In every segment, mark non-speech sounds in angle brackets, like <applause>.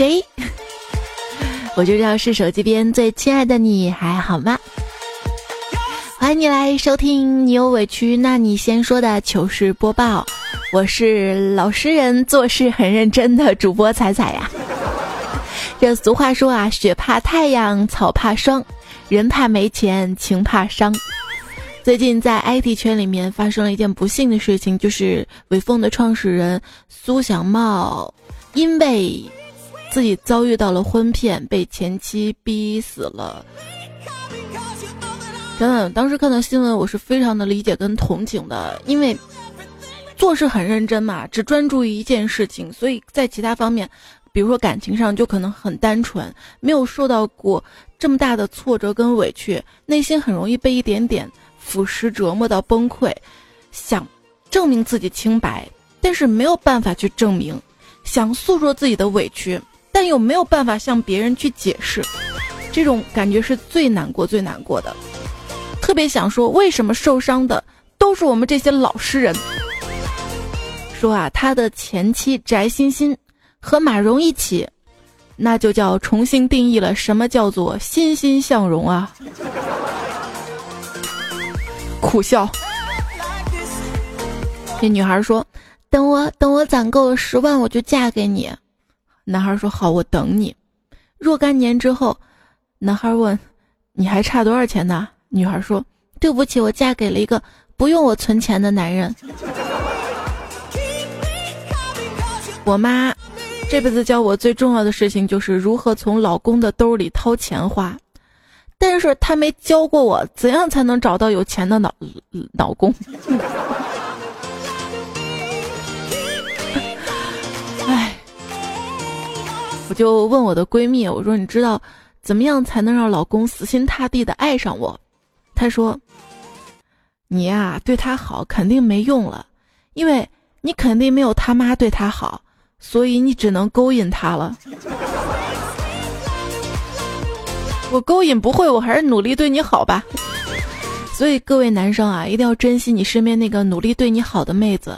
谁？<laughs> 我就知道是手机边最亲爱的你还好吗？欢迎你来收听，你有委屈那你先说的糗事播报。我是老实人，做事很认真的主播彩彩呀。这俗话说啊，雪怕太阳，草怕霜，人怕没钱，情怕伤。最近在 IT 圈里面发生了一件不幸的事情，就是伟风的创始人苏小茂因为自己遭遇到了婚骗，被前妻逼死了。真的，当时看到新闻，我是非常的理解跟同情的，因为做事很认真嘛，只专注于一件事情，所以在其他方面，比如说感情上就可能很单纯，没有受到过这么大的挫折跟委屈，内心很容易被一点点腐蚀折磨到崩溃，想证明自己清白，但是没有办法去证明，想诉说自己的委屈，但又没有办法向别人去解释，这种感觉是最难过、最难过的。特别想说，为什么受伤的都是我们这些老实人？说啊，他的前妻翟欣欣和马蓉一起，那就叫重新定义了什么叫做欣欣向荣啊！苦笑。这女孩说：“等我，等我攒够了十万，我就嫁给你。”男孩说：“好，我等你。”若干年之后，男孩问：“你还差多少钱呢？”女孩说：“对不起，我嫁给了一个不用我存钱的男人。我妈这辈子教我最重要的事情就是如何从老公的兜里掏钱花，但是她没教过我怎样才能找到有钱的老老公。我就问我的闺蜜，我说你知道怎么样才能让老公死心塌地的爱上我？”她说：“你呀，对他好肯定没用了，因为你肯定没有他妈对他好，所以你只能勾引他了。我勾引不会，我还是努力对你好吧。所以各位男生啊，一定要珍惜你身边那个努力对你好的妹子，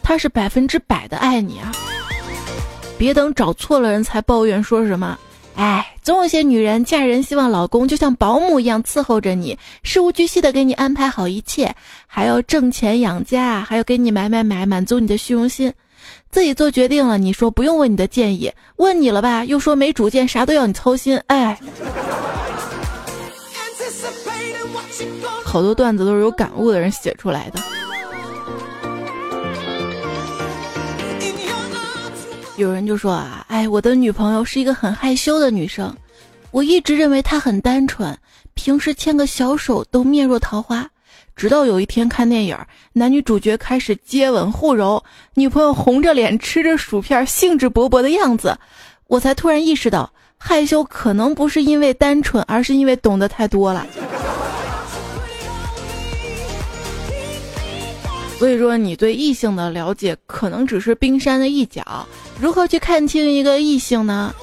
她是百分之百的爱你啊！别等找错了人才抱怨说什么。”哎，总有些女人嫁人希望老公就像保姆一样伺候着你，事无巨细的给你安排好一切，还要挣钱养家，还要给你买买买，满足你的虚荣心。自己做决定了，你说不用问你的建议，问你了吧，又说没主见，啥都要你操心。哎，好多段子都是有感悟的人写出来的。有人就说啊，哎，我的女朋友是一个很害羞的女生，我一直认为她很单纯，平时牵个小手都面若桃花。直到有一天看电影，男女主角开始接吻互揉，女朋友红着脸吃着薯片，兴致勃勃的样子，我才突然意识到，害羞可能不是因为单纯，而是因为懂得太多了。所以说，你对异性的了解可能只是冰山的一角。如何去看清一个异性呢？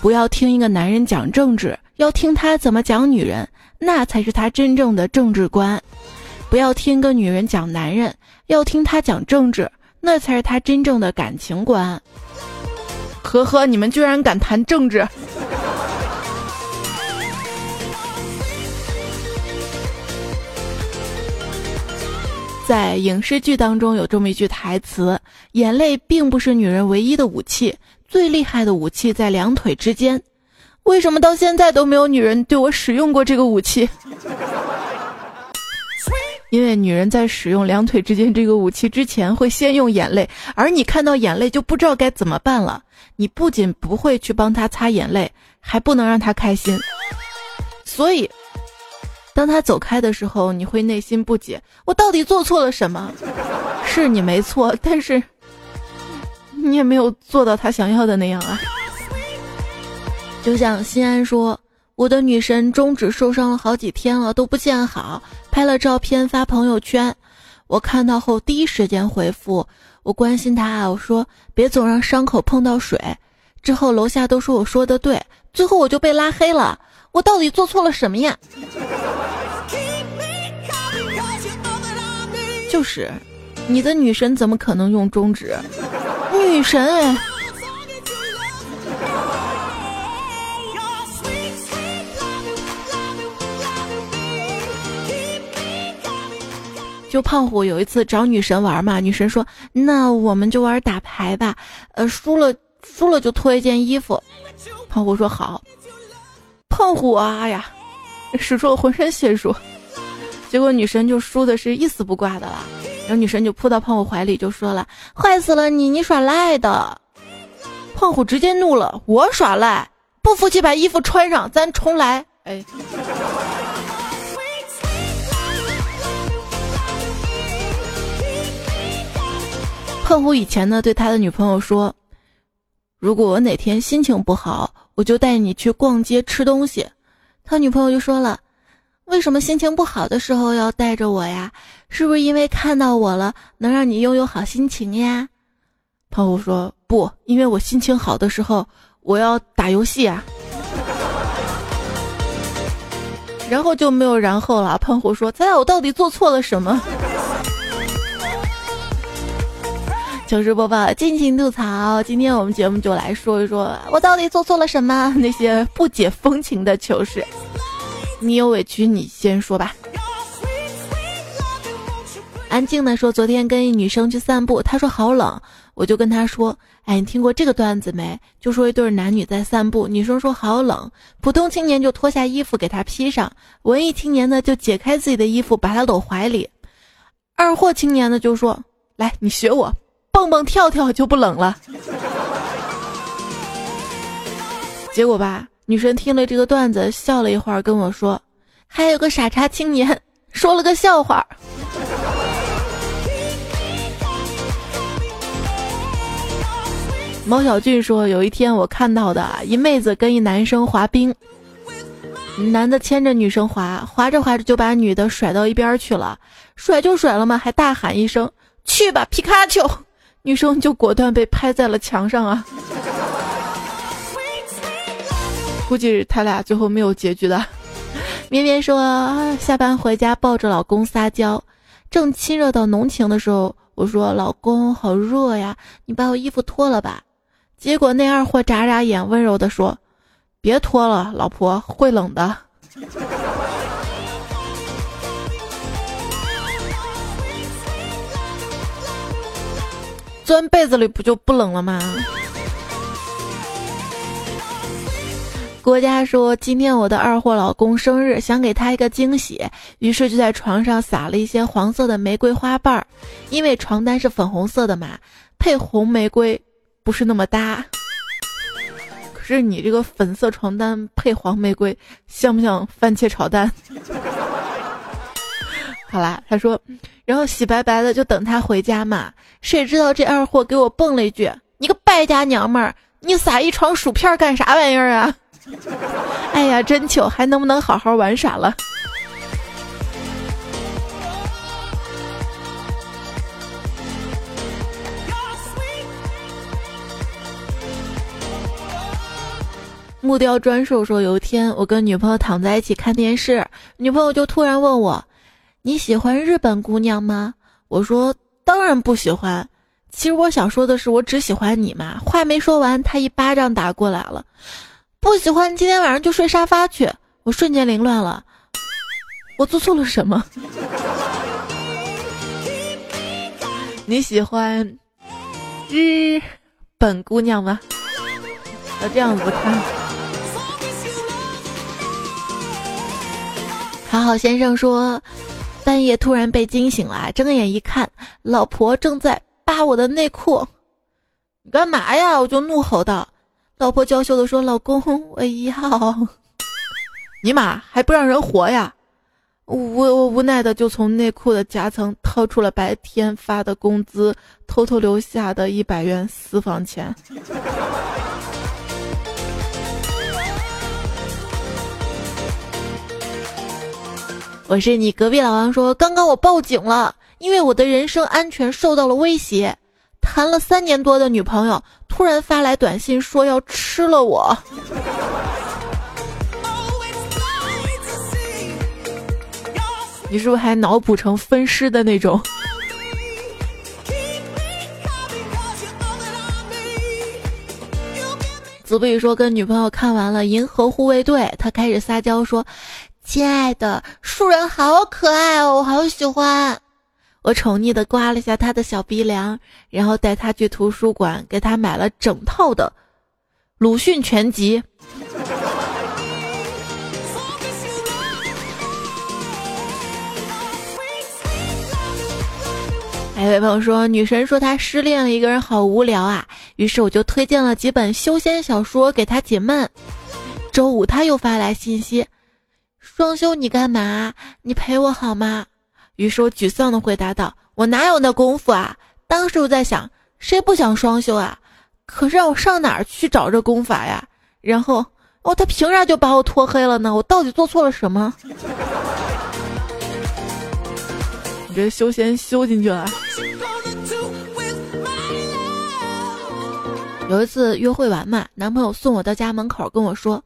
不要听一个男人讲政治，要听他怎么讲女人，那才是他真正的政治观。不要听一个女人讲男人，要听他讲政治，那才是他真正的感情观。呵呵，你们居然敢谈政治！在影视剧当中有这么一句台词：“眼泪并不是女人唯一的武器，最厉害的武器在两腿之间。”为什么到现在都没有女人对我使用过这个武器？<laughs> 因为女人在使用两腿之间这个武器之前，会先用眼泪，而你看到眼泪就不知道该怎么办了。你不仅不会去帮她擦眼泪，还不能让她开心，所以。当他走开的时候，你会内心不解：我到底做错了什么？是你没错，但是你也没有做到他想要的那样啊。就像心安说：“我的女神中指受伤了好几天了，都不见好，拍了照片发朋友圈。我看到后第一时间回复，我关心她，我说别总让伤口碰到水。之后楼下都说我说的对，最后我就被拉黑了。我到底做错了什么呀？就是，你的女神怎么可能用中指？女神哎！就胖虎有一次找女神玩嘛，女神说：“那我们就玩打牌吧，呃，输了输了就脱一件衣服。”胖虎说：“好。”胖虎啊呀，使出了浑身解数，结果女神就输的是一丝不挂的了。然后女神就扑到胖虎怀里就说了：“坏死了你，你耍赖的！”胖虎直接怒了：“我耍赖？不服气把衣服穿上，咱重来！”哎。胖虎以前呢，对他的女朋友说：“如果我哪天心情不好，我就带你去逛街吃东西。”他女朋友就说了：“为什么心情不好的时候要带着我呀？是不是因为看到我了，能让你拥有好心情呀？”胖虎说：“不，因为我心情好的时候，我要打游戏啊。”然后就没有然后了。胖虎说：“猜猜我到底做错了什么？”糗事播报，尽情吐槽。今天我们节目就来说一说，我到底做错了什么？那些不解风情的糗事。你有委屈，你先说吧。安静的说，昨天跟一女生去散步，她说好冷，我就跟她说，哎，你听过这个段子没？就说一对男女在散步，女生说好冷，普通青年就脱下衣服给她披上，文艺青年呢就解开自己的衣服把她搂怀里，二货青年呢就说，来，你学我。蹦蹦跳跳就不冷了，结果吧，女神听了这个段子，笑了一会儿，跟我说：“还有个傻叉青年说了个笑话。”毛小俊说：“有一天我看到的一妹子跟一男生滑冰，男的牵着女生滑，滑着滑着就把女的甩到一边去了，甩就甩了嘛，还大喊一声：去吧，皮卡丘！”女生就果断被拍在了墙上啊！估计他俩最后没有结局的。绵绵说，下班回家抱着老公撒娇，正亲热到浓情的时候，我说：“老公好热呀，你把我衣服脱了吧。”结果那二货眨眨眼，温柔的说：“别脱了，老婆会冷的。”钻被子里不就不冷了吗？国家说今天我的二货老公生日，想给他一个惊喜，于是就在床上撒了一些黄色的玫瑰花瓣儿，因为床单是粉红色的嘛，配红玫瑰不是那么搭。可是你这个粉色床单配黄玫瑰，像不像番茄炒蛋？好啦，他说。然后洗白白的就等他回家嘛，谁知道这二货给我蹦了一句：“你个败家娘们儿，你撒一床薯片干啥玩意儿啊？” <laughs> 哎呀，真糗，还能不能好好玩耍了？木雕专兽说，有一天我跟女朋友躺在一起看电视，女朋友就突然问我。你喜欢日本姑娘吗？我说当然不喜欢。其实我想说的是，我只喜欢你嘛。话没说完，他一巴掌打过来了。不喜欢，今天晚上就睡沙发去。我瞬间凌乱了，我做错了什么？<laughs> 你喜欢日本姑娘吗？要这样子看。好好先生说。半夜突然被惊醒了，睁眼一看，老婆正在扒我的内裤。你干嘛呀？我就怒吼道。老婆娇羞的说：“老公，我要。”尼玛，还不让人活呀？<laughs> 我我无奈的就从内裤的夹层掏出了白天发的工资，偷偷留下的一百元私房钱。我是你隔壁老王说，刚刚我报警了，因为我的人身安全受到了威胁。谈了三年多的女朋友突然发来短信说要吃了我。你是不是还脑补成分尸的那种？子不语说跟女朋友看完了《银河护卫队》，他开始撒娇说。亲爱的，树人好可爱哦，我好喜欢。我宠溺的刮了一下他的小鼻梁，然后带他去图书馆，给他买了整套的鲁迅全集。还有位朋友说，女神说她失恋了，一个人好无聊啊，于是我就推荐了几本修仙小说给她解闷。周五他又发来信息，双休你干嘛？你陪我好吗？于是我沮丧的回答道：“我哪有那功夫啊？”当时我在想，谁不想双休啊？可是让我上哪儿去找这功法呀？然后哦，他凭啥就把我拖黑了呢？我到底做错了什么？你这修仙修进去了。有一次约会完嘛，男朋友送我到家门口，跟我说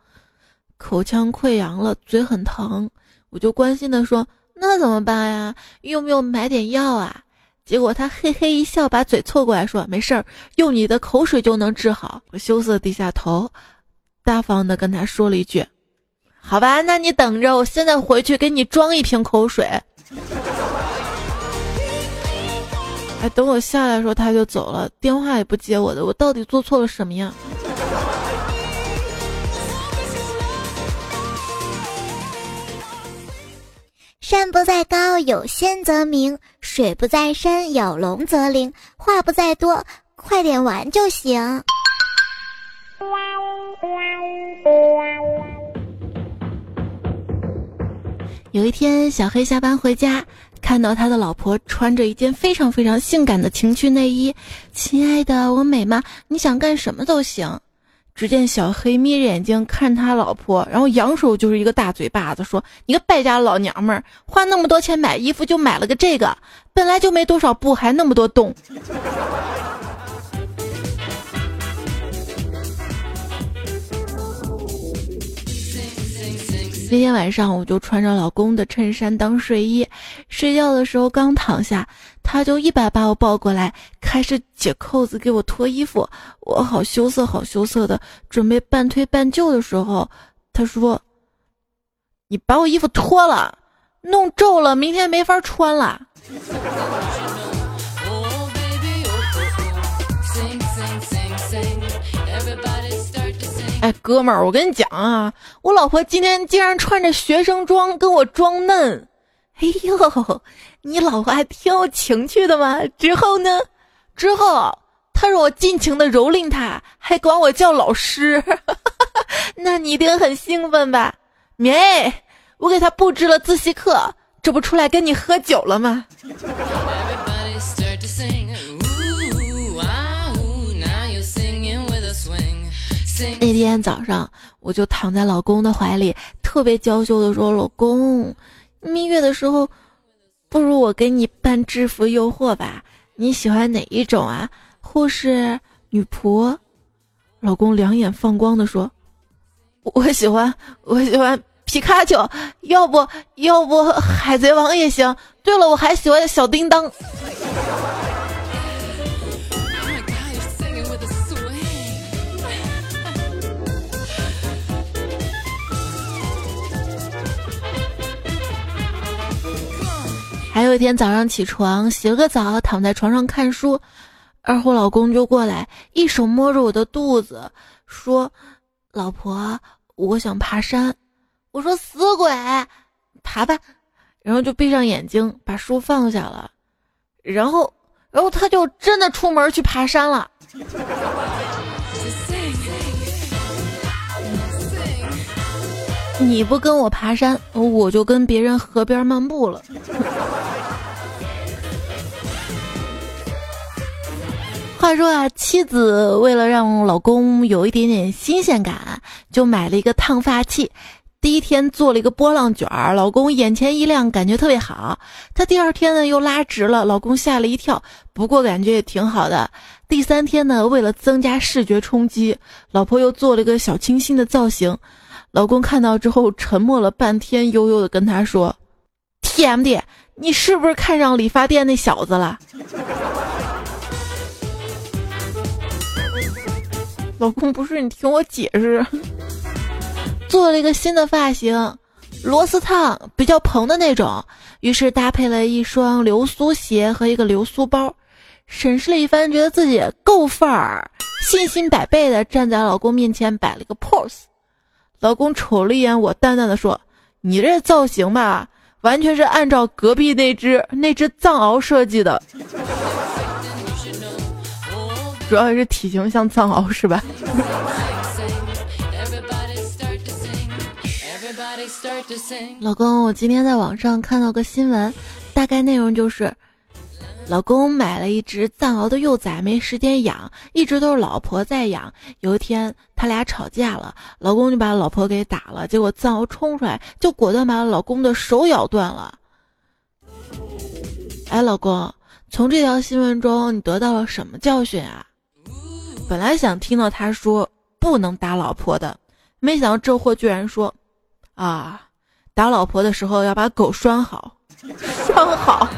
口腔溃疡了，嘴很疼。我就关心的说：“那怎么办呀？用不用买点药啊？”结果他嘿嘿一笑，把嘴凑过来说：“没事儿，用你的口水就能治好。”我羞涩低下头，大方的跟他说了一句：“好吧，那你等着，我现在回去给你装一瓶口水。” <laughs> 哎，等我下来的时候他就走了，电话也不接我的，我到底做错了什么呀？山不在高，有仙则名；水不在深，有龙则灵。话不在多，快点玩就行。有一天，小黑下班回家。看到他的老婆穿着一件非常非常性感的情趣内衣，亲爱的，我美吗？你想干什么都行。只见小黑眯着眼睛看他老婆，然后扬手就是一个大嘴巴子，说：“你个败家老娘们儿，花那么多钱买衣服就买了个这个，本来就没多少布，还那么多洞。”那天晚上，我就穿着老公的衬衫当睡衣，睡觉的时候刚躺下，他就一把把我抱过来，开始解扣子给我脱衣服。我好羞涩，好羞涩的，准备半推半就的时候，他说：“你把我衣服脱了，弄皱了，明天没法穿了。”哥们儿，我跟你讲啊，我老婆今天竟然穿着学生装跟我装嫩。哎呦，你老婆还挺有情趣的嘛。之后呢？之后她让我尽情的蹂躏她，还管我叫老师。<laughs> 那你一定很兴奋吧？没，我给她布置了自习课，这不出来跟你喝酒了吗？那天早上，我就躺在老公的怀里，特别娇羞的说：“老公，蜜月的时候，不如我给你办制服诱惑吧？你喜欢哪一种啊？护士、女仆？”老公两眼放光的说：“我喜欢，我喜欢皮卡丘，要不要不海贼王也行。对了，我还喜欢小叮当。”还有一天早上起床，洗了个澡，躺在床上看书，二货老公就过来，一手摸着我的肚子，说：“老婆，我想爬山。”我说：“死鬼，爬吧。”然后就闭上眼睛，把书放下了，然后，然后他就真的出门去爬山了。你不跟我爬山，我就跟别人河边漫步了。话说啊，妻子为了让老公有一点点新鲜感，就买了一个烫发器。第一天做了一个波浪卷儿，老公眼前一亮，感觉特别好。他第二天呢又拉直了，老公吓了一跳，不过感觉也挺好的。第三天呢，为了增加视觉冲击，老婆又做了一个小清新的造型。老公看到之后沉默了半天，悠悠的跟他说：“TMD，你是不是看上理发店那小子了？” <laughs> 老公不是你听我解释，做了一个新的发型，螺丝烫，比较蓬的那种。于是搭配了一双流苏鞋和一个流苏包，审视了一番，觉得自己够范儿，信心百倍的站在老公面前摆了个 pose。老公瞅了一眼我，淡淡的说：“你这造型吧，完全是按照隔壁那只那只藏獒设计的，<laughs> 主要是体型像藏獒是吧？”老公，我今天在网上看到个新闻，大概内容就是，老公买了一只藏獒的幼崽，没时间养，一直都是老婆在养。有一天他俩吵架了，老公就把老婆给打了，结果藏獒冲出来，就果断把老公的手咬断了。哎，老公，从这条新闻中你得到了什么教训啊？本来想听到他说不能打老婆的，没想到这货居然说。啊，打老婆的时候要把狗拴好，<laughs> 拴好。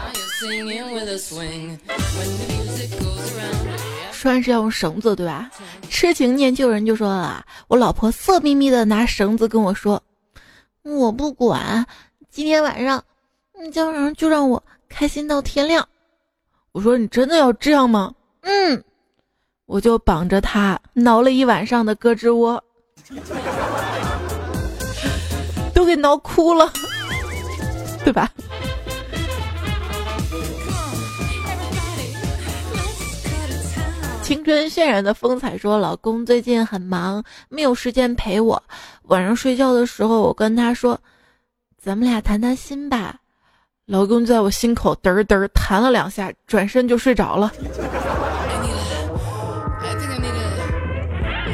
拴是要用绳子，对吧？痴情念旧人就说了，我老婆色眯眯的拿绳子跟我说，我不管，今天晚上，今天晚上就让我开心到天亮。我说你真的要这样吗？嗯，我就绑着他挠了一晚上的胳肢窝。都给挠哭了，对吧？青春渲染的风采说：“老公最近很忙，没有时间陪我。晚上睡觉的时候，我跟他说，咱们俩谈谈心吧。老公在我心口嘚儿嘚儿弹了两下，转身就睡着了。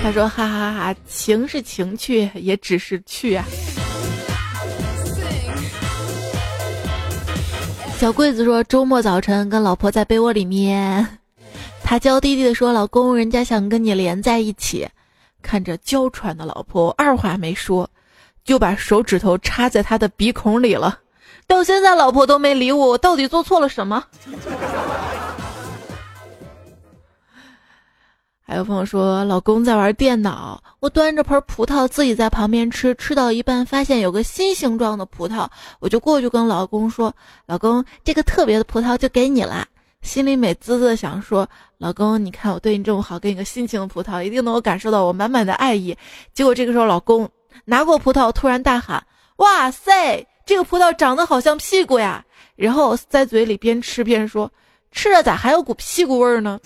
他说：哈哈哈，情是情趣，也只是趣啊。”小桂子说：“周末早晨跟老婆在被窝里面，他娇滴滴的说：‘老公，人家想跟你连在一起。’看着娇喘的老婆，二话没说，就把手指头插在他的鼻孔里了。到现在，老婆都没理我，我到底做错了什么？” <laughs> 还有朋友说，老公在玩电脑，我端着盆葡萄自己在旁边吃，吃到一半发现有个新形状的葡萄，我就过去跟老公说：“老公，这个特别的葡萄就给你了。”心里美滋滋的想说：“老公，你看我对你这么好，给你个心情的葡萄，一定能够感受到我满满的爱意。”结果这个时候，老公拿过葡萄，突然大喊：“哇塞，这个葡萄长得好像屁股呀！”然后在嘴里边吃边说：“吃着咋还有股屁股味儿呢？”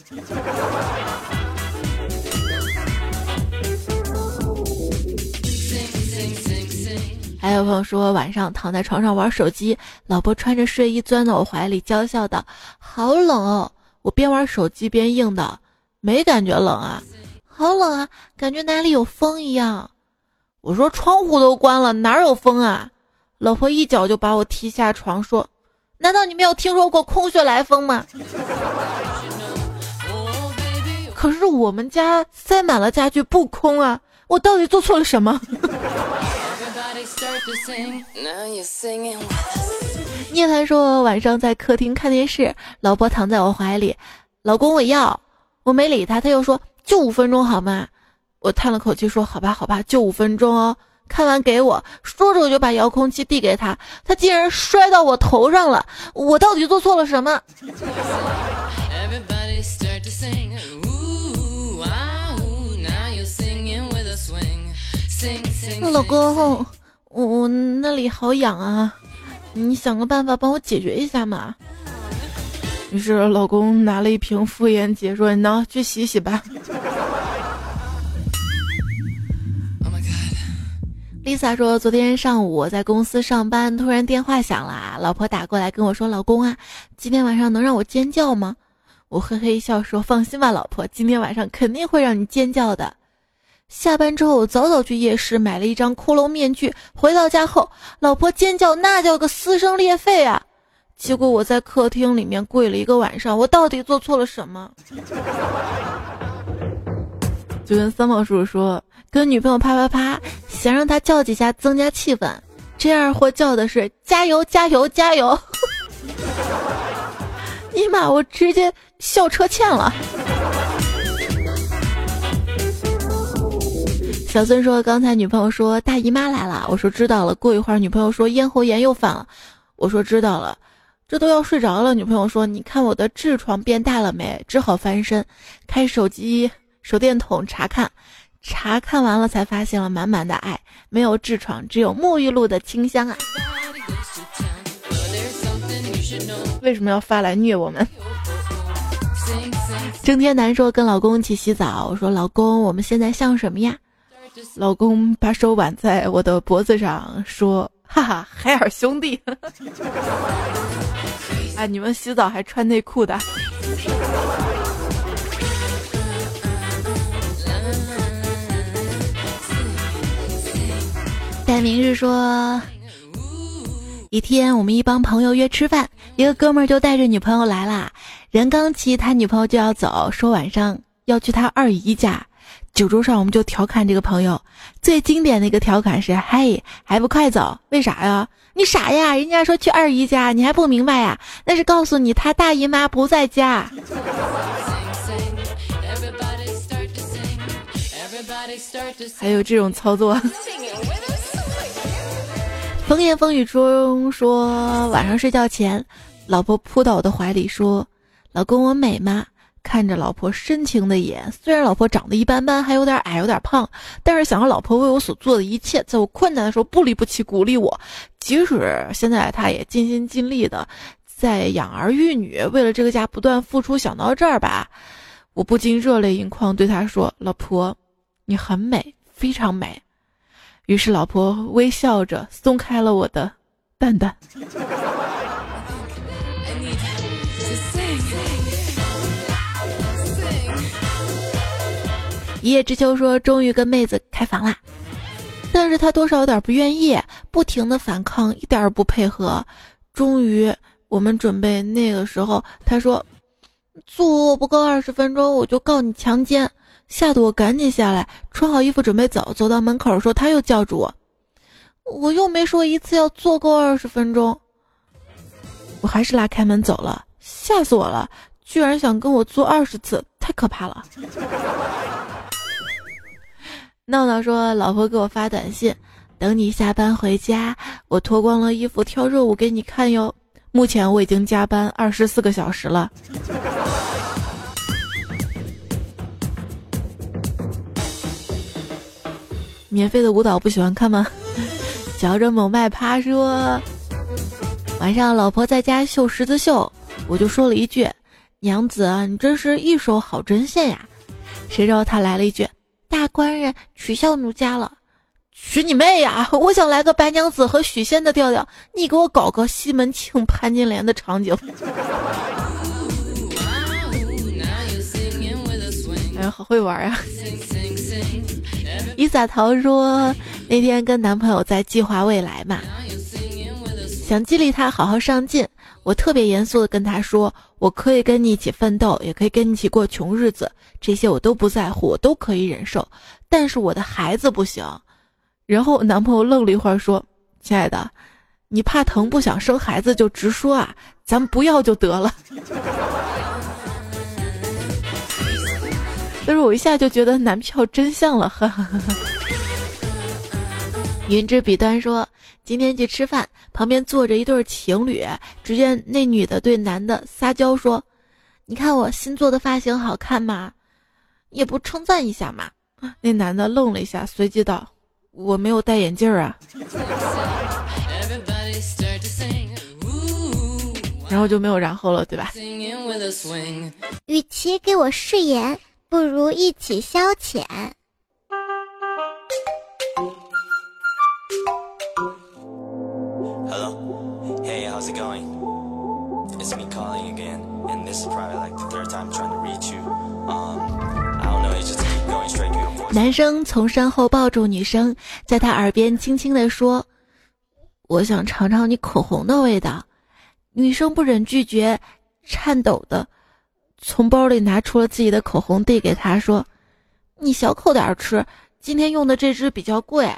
还有朋友说晚上躺在床上玩手机，老婆穿着睡衣钻到我怀里，娇笑道：“好冷哦！”我边玩手机边应道：“没感觉冷啊，好冷啊，感觉哪里有风一样。”我说：“窗户都关了，哪有风啊？”老婆一脚就把我踢下床，说：“难道你没有听说过空穴来风吗？”可是我们家塞满了家具，不空啊！我到底做错了什么？聂凡 <laughs> 说晚上在客厅看电视，老婆躺在我怀里，老公我要，我没理他，他又说就五分钟好吗？我叹了口气说好吧好吧，就五分钟哦。看完给我，说着我就把遥控器递给他，他竟然摔到我头上了，我到底做错了什么？老公。我我那里好痒啊，你想个办法帮我解决一下嘛。于是老公拿了一瓶妇炎洁，说：“你呢，去洗洗吧。” <laughs> Lisa 说：“昨天上午我在公司上班，突然电话响了，老婆打过来跟我说：‘老公啊，今天晚上能让我尖叫吗？’我嘿嘿一笑说：‘放心吧，老婆，今天晚上肯定会让你尖叫的。’”下班之后，我早早去夜市买了一张骷髅面具。回到家后，老婆尖叫，那叫个撕声裂肺啊！结果我在客厅里面跪了一个晚上，我到底做错了什么？<laughs> 就跟三毛叔叔说，跟女朋友啪啪啪，想让她叫几下增加气氛。这二货叫的是加油加油加油！<laughs> 尼玛，我直接笑车欠了。小孙说：“刚才女朋友说大姨妈来了，我说知道了。过一会儿女朋友说咽喉炎又犯了，我说知道了。这都要睡着了，女朋友说你看我的痔疮变大了没？只好翻身，开手机手电筒查看，查看完了才发现了满满的爱，没有痔疮，只有沐浴露的清香啊。为什么要发来虐我们？”郑天南说：“跟老公一起洗澡。”我说：“老公，我们现在像什么呀？”老公把手挽在我的脖子上说：“哈哈，海尔兄弟。<laughs> ”哎，你们洗澡还穿内裤的？戴明日说，一天我们一帮朋友约吃饭，一个哥们儿就带着女朋友来啦。人刚齐，他女朋友就要走，说晚上要去他二姨家。酒桌上，我们就调侃这个朋友，最经典的一个调侃是：“嘿，还不快走？为啥呀？你傻呀？人家说去二姨家，你还不明白呀？那是告诉你他大姨妈不在家。”还有这种操作。<laughs> 风言风语中说，晚上睡觉前，老婆扑到我的怀里说。老公，我美吗？看着老婆深情的眼，虽然老婆长得一般般，还有点矮，有点胖，但是想让老婆为我所做的一切，在我困难的时候不离不弃，鼓励我，即使现在她也尽心尽力的在养儿育女，为了这个家不断付出。想到这儿吧，我不禁热泪盈眶，对她说：“老婆，你很美，非常美。”于是老婆微笑着松开了我的蛋蛋。一叶知秋说：“终于跟妹子开房啦，但是他多少有点不愿意，不停的反抗，一点儿不配合。终于，我们准备那个时候，他说：‘坐不够二十分钟，我就告你强奸。’吓得我赶紧下来，穿好衣服准备走。走到门口说，他又叫住我，我又没说一次要坐够二十分钟，我还是拉开门走了。吓死我了，居然想跟我做二十次，太可怕了。”闹闹说：“老婆给我发短信，等你下班回家，我脱光了衣服跳热舞给你看哟。目前我已经加班二十四个小时了。免费的舞蹈不喜欢看吗？” <laughs> 嚼着某麦趴说：“晚上老婆在家绣十字绣，我就说了一句：‘娘子，你真是一手好针线呀。’谁知道他来了一句。”大官人取笑奴家了，娶你妹呀！<laughs> 我想来个白娘子和许仙的调调，你给我搞个西门庆潘金莲的场景。<laughs> 哎，好会玩啊！<laughs> 伊萨桃说，那天跟男朋友在计划未来嘛，想激励他好好上进。我特别严肃的跟他说：“我可以跟你一起奋斗，也可以跟你一起过穷日子，这些我都不在乎，我都可以忍受。但是我的孩子不行。”然后男朋友愣了一会儿说：“亲爱的，你怕疼不想生孩子就直说啊，咱们不要就得了。<laughs> ”但是我一下就觉得男票真相了，哈哈哈哈。<laughs> 云之彼端说。今天去吃饭，旁边坐着一对情侣。只见那女的对男的撒娇说：“你看我新做的发型好看吗？也不称赞一下嘛。”那男的愣了一下，随即道：“我没有戴眼镜啊。” <laughs> 然后就没有然后了，对吧？与其给我誓言，不如一起消遣。男生从身后抱住女生，在她耳边轻轻地说：“我想尝尝你口红的味道。”女生不忍拒绝，颤抖的从包里拿出了自己的口红，递给他说：“你小口点吃，今天用的这支比较贵。”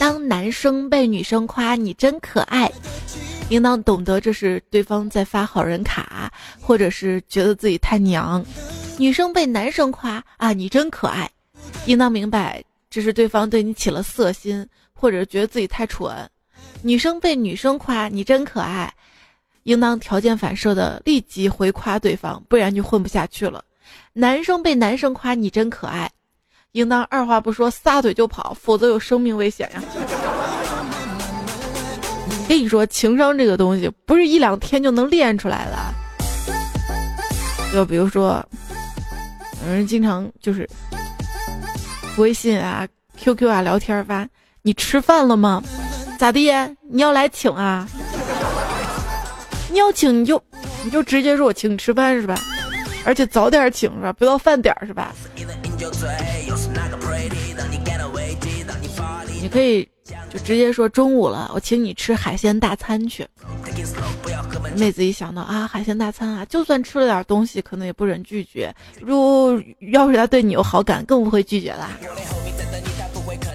当男生被女生夸你真可爱。应当懂得这是对方在发好人卡，或者是觉得自己太娘。女生被男生夸啊，你真可爱，应当明白这是对方对你起了色心，或者觉得自己太蠢。女生被女生夸你真可爱，应当条件反射的立即回夸对方，不然就混不下去了。男生被男生夸你真可爱，应当二话不说撒腿就跑，否则有生命危险呀。跟你说，情商这个东西不是一两天就能练出来的。就比如说。有人经常就是微信啊、QQ 啊聊天发，你吃饭了吗？咋地？你要来请啊？你要请你就你就直接说我请你吃饭是吧？而且早点请是吧？不到饭点是吧？你可以就直接说中午了，我请你吃海鲜大餐去。妹子一想到啊，海鲜大餐啊，就算吃了点东西，可能也不忍拒绝。如要是他对你有好感，更不会拒绝啦。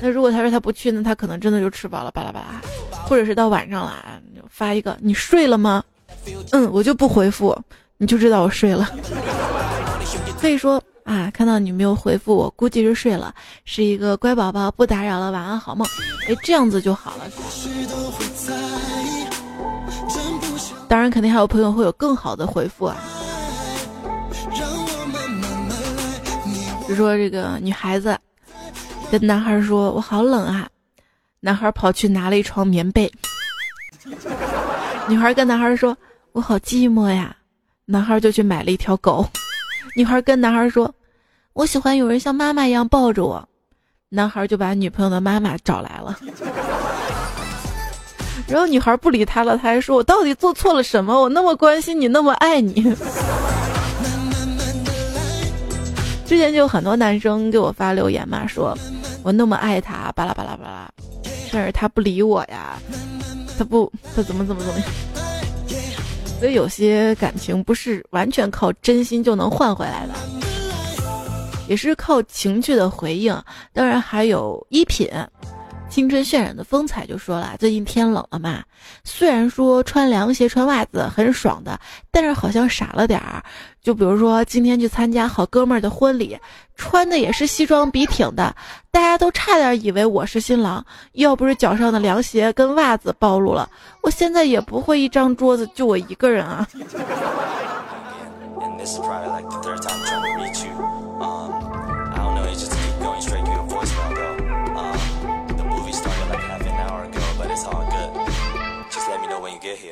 那如果他说他不去，那他可能真的就吃饱了，巴拉巴拉。或者是到晚上了啊，发一个你睡了吗？嗯，我就不回复，你就知道我睡了。可以说啊，看到你没有回复我，估计是睡了，是一个乖宝宝，不打扰了，晚安好梦。哎，这样子就好了。当然，肯定还有朋友会有更好的回复啊。就说这个女孩子跟男孩说：“我好冷啊。”男孩跑去拿了一床棉被。女孩跟男孩说：“我好寂寞呀。”男孩就去买了一条狗。女孩跟男孩说：“我喜欢有人像妈妈一样抱着我。”男孩就把女朋友的妈妈找来了。然后女孩不理他了，他还说：“我到底做错了什么？我那么关心你，那么爱你。”之前就有很多男生给我发留言嘛，说我那么爱他，巴拉巴拉巴拉，但是他不理我呀，他不，他怎么怎么怎么样？所以有些感情不是完全靠真心就能换回来的，也是靠情绪的回应，当然还有衣品。青春渲染的风采就说了，最近天冷了嘛，虽然说穿凉鞋穿袜子很爽的，但是好像傻了点儿。就比如说今天去参加好哥们儿的婚礼，穿的也是西装笔挺的，大家都差点以为我是新郎。要不是脚上的凉鞋跟袜子暴露了，我现在也不会一张桌子就我一个人啊。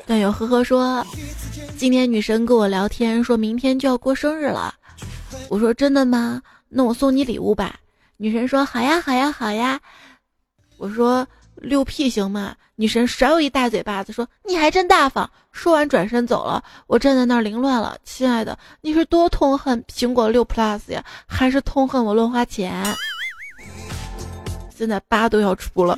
段友呵呵说，今天女神跟我聊天，说明天就要过生日了。我说真的吗？那我送你礼物吧。女神说好呀好呀好呀。我说六 P 行吗？女神甩我一大嘴巴子，说你还真大方。说完转身走了。我站在那儿凌乱了。亲爱的，你是多痛恨苹果六 Plus 呀，还是痛恨我乱花钱？现在八都要出了。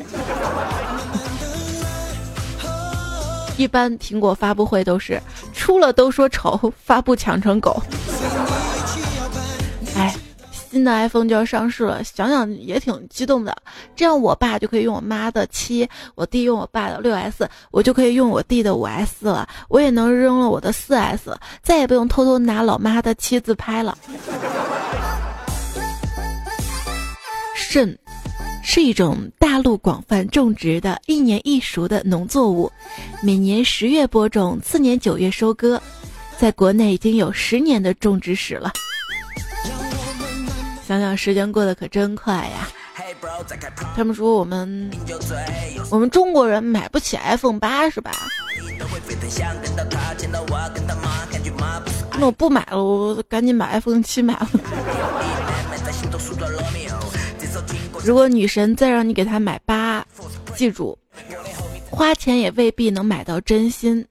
一般苹果发布会都是出了都说丑，<laughs> 发布抢成狗。哎，新的 iPhone 就要上市了，想想也挺激动的。这样我爸就可以用我妈的七，我弟用我爸的六 S，我就可以用我弟的五 S 了。我也能扔了我的四 S，再也不用偷偷拿老妈的七自拍了。<laughs> 肾。是一种大陆广泛种植的一年一熟的农作物，每年十月播种，次年九月收割，在国内已经有十年的种植史了。想想时间过得可真快呀！他们说我们我们中国人买不起 iPhone 八是吧？那我不买了，我赶紧把 iPhone 七买了。如果女神再让你给她买八，记住，花钱也未必能买到真心。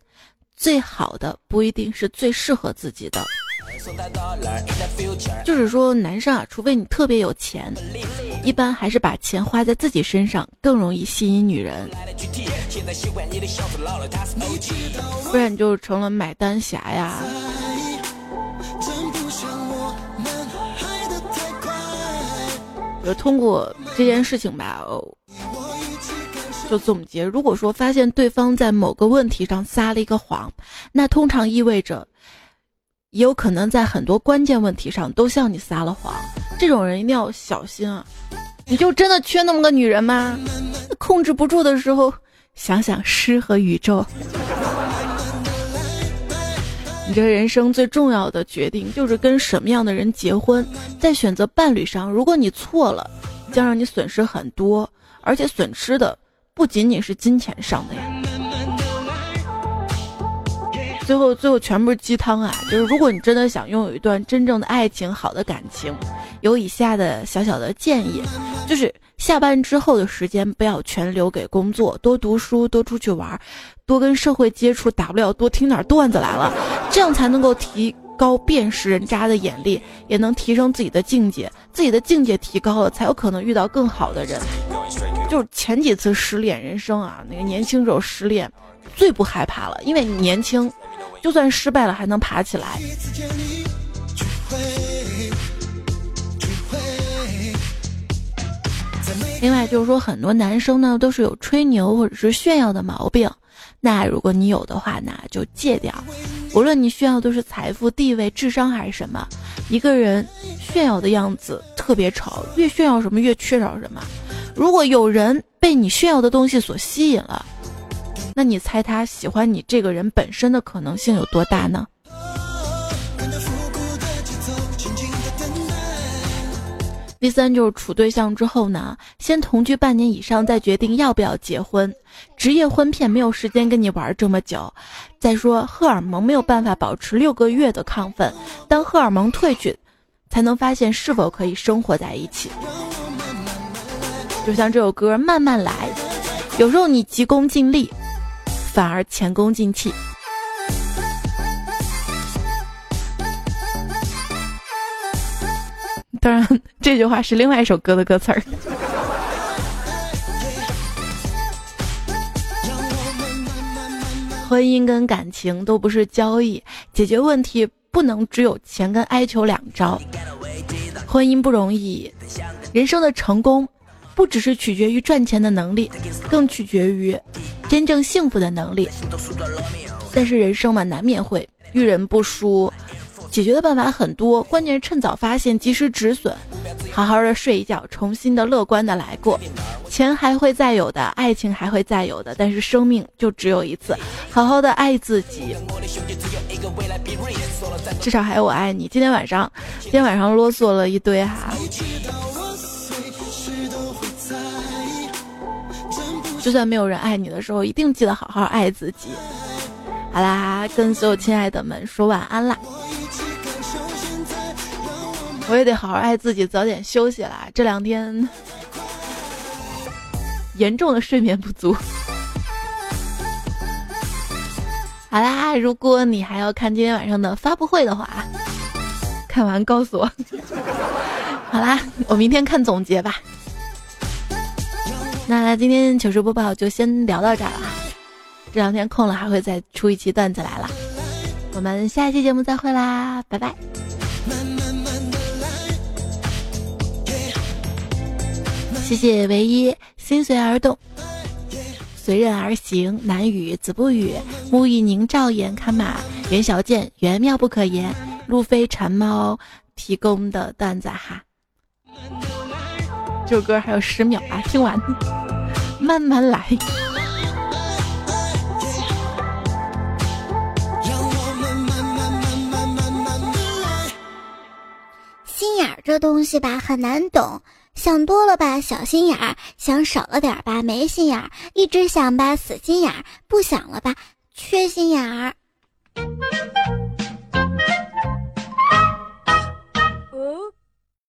最好的不一定是最适合自己的。就是说，男生啊，除非你特别有钱，一般还是把钱花在自己身上更容易吸引女人，不然你就成了买单侠呀。就通过这件事情吧，就总结，如果说发现对方在某个问题上撒了一个谎，那通常意味着，也有可能在很多关键问题上都向你撒了谎。这种人一定要小心啊！你就真的缺那么个女人吗？控制不住的时候，想想诗和宇宙。这人生最重要的决定就是跟什么样的人结婚，在选择伴侣上，如果你错了，将让你损失很多，而且损失的不仅仅是金钱上的呀。最后，最后全部是鸡汤啊！就是如果你真的想拥有一段真正的爱情、好的感情，有以下的小小的建议，就是下班之后的时间不要全留给工作，多读书，多出去玩，多跟社会接触，大不了多听点段子来了，这样才能够提高辨识人渣的眼力，也能提升自己的境界。自己的境界提高了，才有可能遇到更好的人。就是前几次失恋，人生啊，那个年轻时候失恋，最不害怕了，因为你年轻。就算失败了，还能爬起来。另外就是说，很多男生呢都是有吹牛或者是炫耀的毛病。那如果你有的话，那就戒掉。无论你炫耀的是财富、地位、智商还是什么，一个人炫耀的样子特别丑，越炫耀什么越缺少什么。如果有人被你炫耀的东西所吸引了。那你猜他喜欢你这个人本身的可能性有多大呢？第三就是处对象之后呢，先同居半年以上再决定要不要结婚。职业婚骗没有时间跟你玩这么久。再说荷尔蒙没有办法保持六个月的亢奋，当荷尔蒙退去，才能发现是否可以生活在一起。就像这首歌《慢慢来》，有时候你急功近利。反而前功尽弃。当然，这句话是另外一首歌的歌词儿。婚姻跟感情都不是交易，解决问题不能只有钱跟哀求两招。婚姻不容易，人生的成功。不只是取决于赚钱的能力，更取决于真正幸福的能力。但是人生嘛，难免会遇人不淑，解决的办法很多，关键是趁早发现，及时止损，好好的睡一觉，重新的乐观的来过。钱还会再有的，爱情还会再有的，但是生命就只有一次，好好的爱自己，至少还有我爱你。今天晚上，今天晚上啰嗦了一堆哈。就算没有人爱你的时候，一定记得好好爱自己。好啦，跟所有亲爱的们说晚安啦！我也得好好爱自己，早点休息啦。这两天严重的睡眠不足。好啦，如果你还要看今天晚上的发布会的话，看完告诉我。<laughs> 好啦，我明天看总结吧。那今天糗事播报就先聊到这儿了，这两天空了还会再出一期段子来了，我们下一期节目再会啦，拜拜。谢谢唯一心随而动，随任而行，南雨子不语，木易宁照眼看马，袁小健缘妙不可言，路飞馋猫提供的段子哈。这首歌还有十秒啊，听完，慢慢来。心眼儿这东西吧，很难懂。想多了吧，小心眼儿；想少了点吧，没心眼儿；一直想吧，死心眼儿；不想了吧，缺心眼儿。